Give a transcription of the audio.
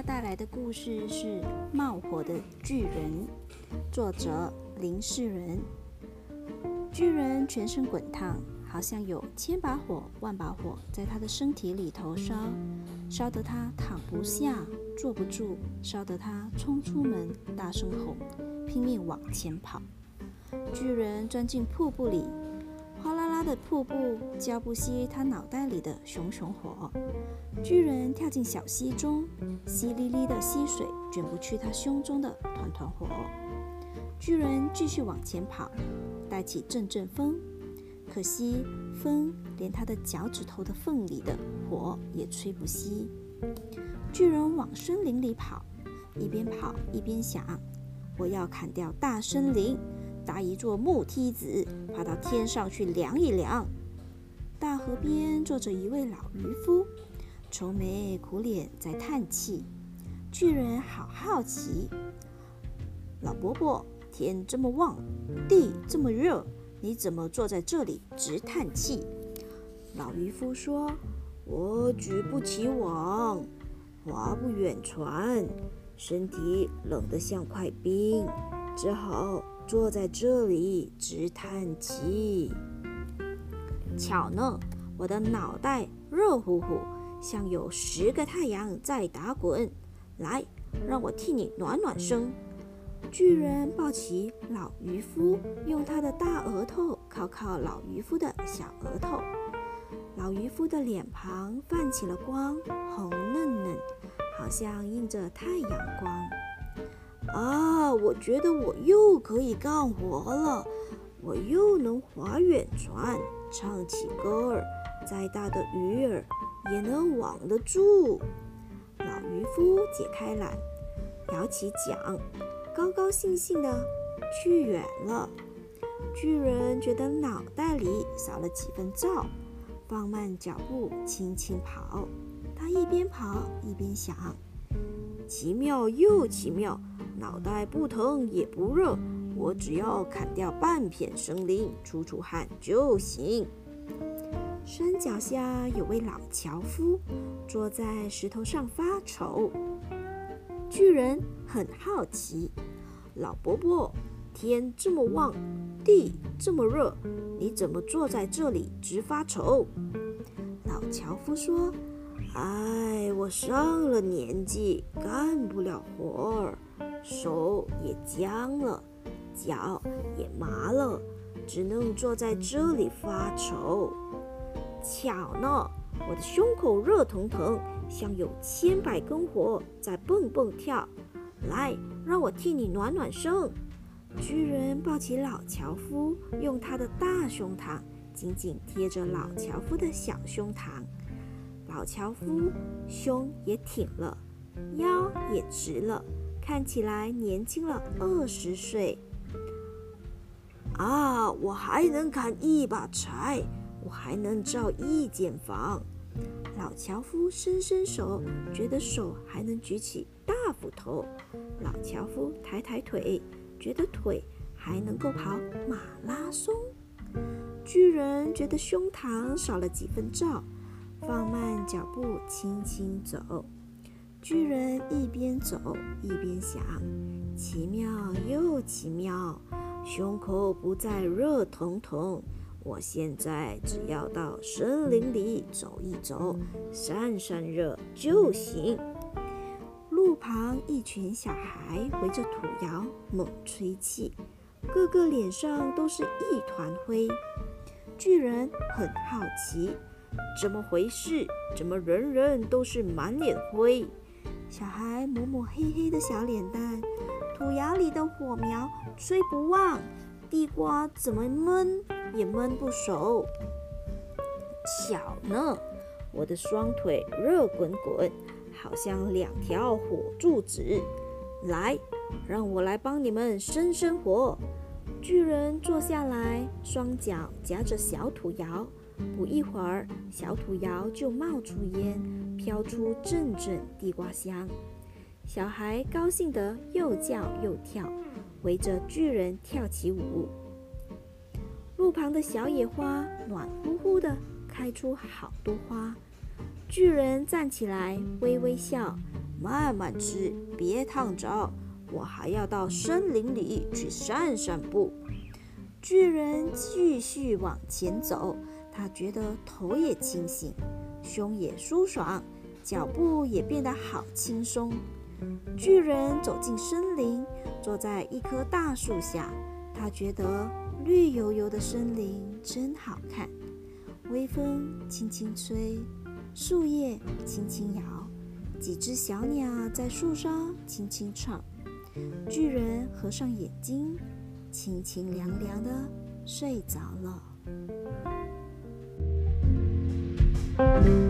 家带来的故事是《冒火的巨人》，作者林世仁。巨人全身滚烫，好像有千把火、万把火在他的身体里头烧，烧得他躺不下、坐不住，烧得他冲出门，大声吼，拼命往前跑。巨人钻进瀑布里。他的瀑布浇不熄他脑袋里的熊熊火，巨人跳进小溪中，淅沥沥的溪水卷不去他胸中的团团火。巨人继续往前跑，带起阵阵风，可惜风连他的脚趾头的缝里的火也吹不熄。巨人往森林里跑，一边跑一边想：我要砍掉大森林。搭一座木梯子，爬到天上去量一量。大河边坐着一位老渔夫，愁眉苦脸在叹气。巨人好好奇，老伯伯，天这么旺，地这么热，你怎么坐在这里直叹气？老渔夫说：“我举不起网，划不远船，身体冷得像块冰，只好。”坐在这里直叹气。巧呢，我的脑袋热乎乎，像有十个太阳在打滚。来，让我替你暖暖身。巨人抱起老渔夫，用他的大额头靠靠老渔夫的小额头。老渔夫的脸庞泛起了光，红嫩嫩，好像映着太阳光。啊，我觉得我又可以干活了，我又能划远船，唱起歌儿，再大的鱼儿也能网得住。老渔夫解开缆，摇起桨，高高兴兴地去远了。巨人觉得脑袋里少了几分燥，放慢脚步，轻轻跑。他一边跑一边想：奇妙又奇妙。脑袋不疼也不热，我只要砍掉半片森林，出出汗就行。山脚下有位老樵夫，坐在石头上发愁。巨人很好奇：“老伯伯，天这么旺，地这么热，你怎么坐在这里直发愁？”老樵夫说：“哎，我上了年纪，干不了活儿。”手也僵了，脚也麻了，只能坐在这里发愁。巧呢，我的胸口热腾腾，像有千百根火在蹦蹦跳。来，让我替你暖暖身。巨人抱起老樵夫，用他的大胸膛紧紧贴着老樵夫的小胸膛。老樵夫胸也挺了，腰也直了。看起来年轻了二十岁啊！我还能砍一把柴，我还能造一间房。老樵夫伸伸手，觉得手还能举起大斧头。老樵夫抬抬腿，觉得腿还能够跑马拉松。巨人觉得胸膛少了几分罩，放慢脚步，轻轻走。巨人一边走一边想：奇妙又奇妙，胸口不再热腾腾。我现在只要到森林里走一走，散散热就行。路旁一群小孩围着土窑猛吹气，个个脸上都是一团灰。巨人很好奇，怎么回事？怎么人人都是满脸灰？小孩抹抹黑黑的小脸蛋，土窑里的火苗吹不旺，地瓜怎么焖也焖不熟。巧呢，我的双腿热滚滚，好像两条火柱子。来，让我来帮你们生生火。巨人坐下来，双脚夹着小土窑。不一会儿，小土窑就冒出烟，飘出阵阵地瓜香。小孩高兴得又叫又跳，围着巨人跳起舞。路旁的小野花暖乎乎的，开出好多花。巨人站起来，微微笑，慢慢吃，别烫着。我还要到森林里去散散步。”巨人继续往前走，他觉得头也清醒，胸也舒爽，脚步也变得好轻松。巨人走进森林，坐在一棵大树下，他觉得绿油油的森林真好看。微风轻轻吹，树叶轻轻摇，几只小鸟在树上轻轻唱。巨人合上眼睛，清清凉凉的睡着了。Bye.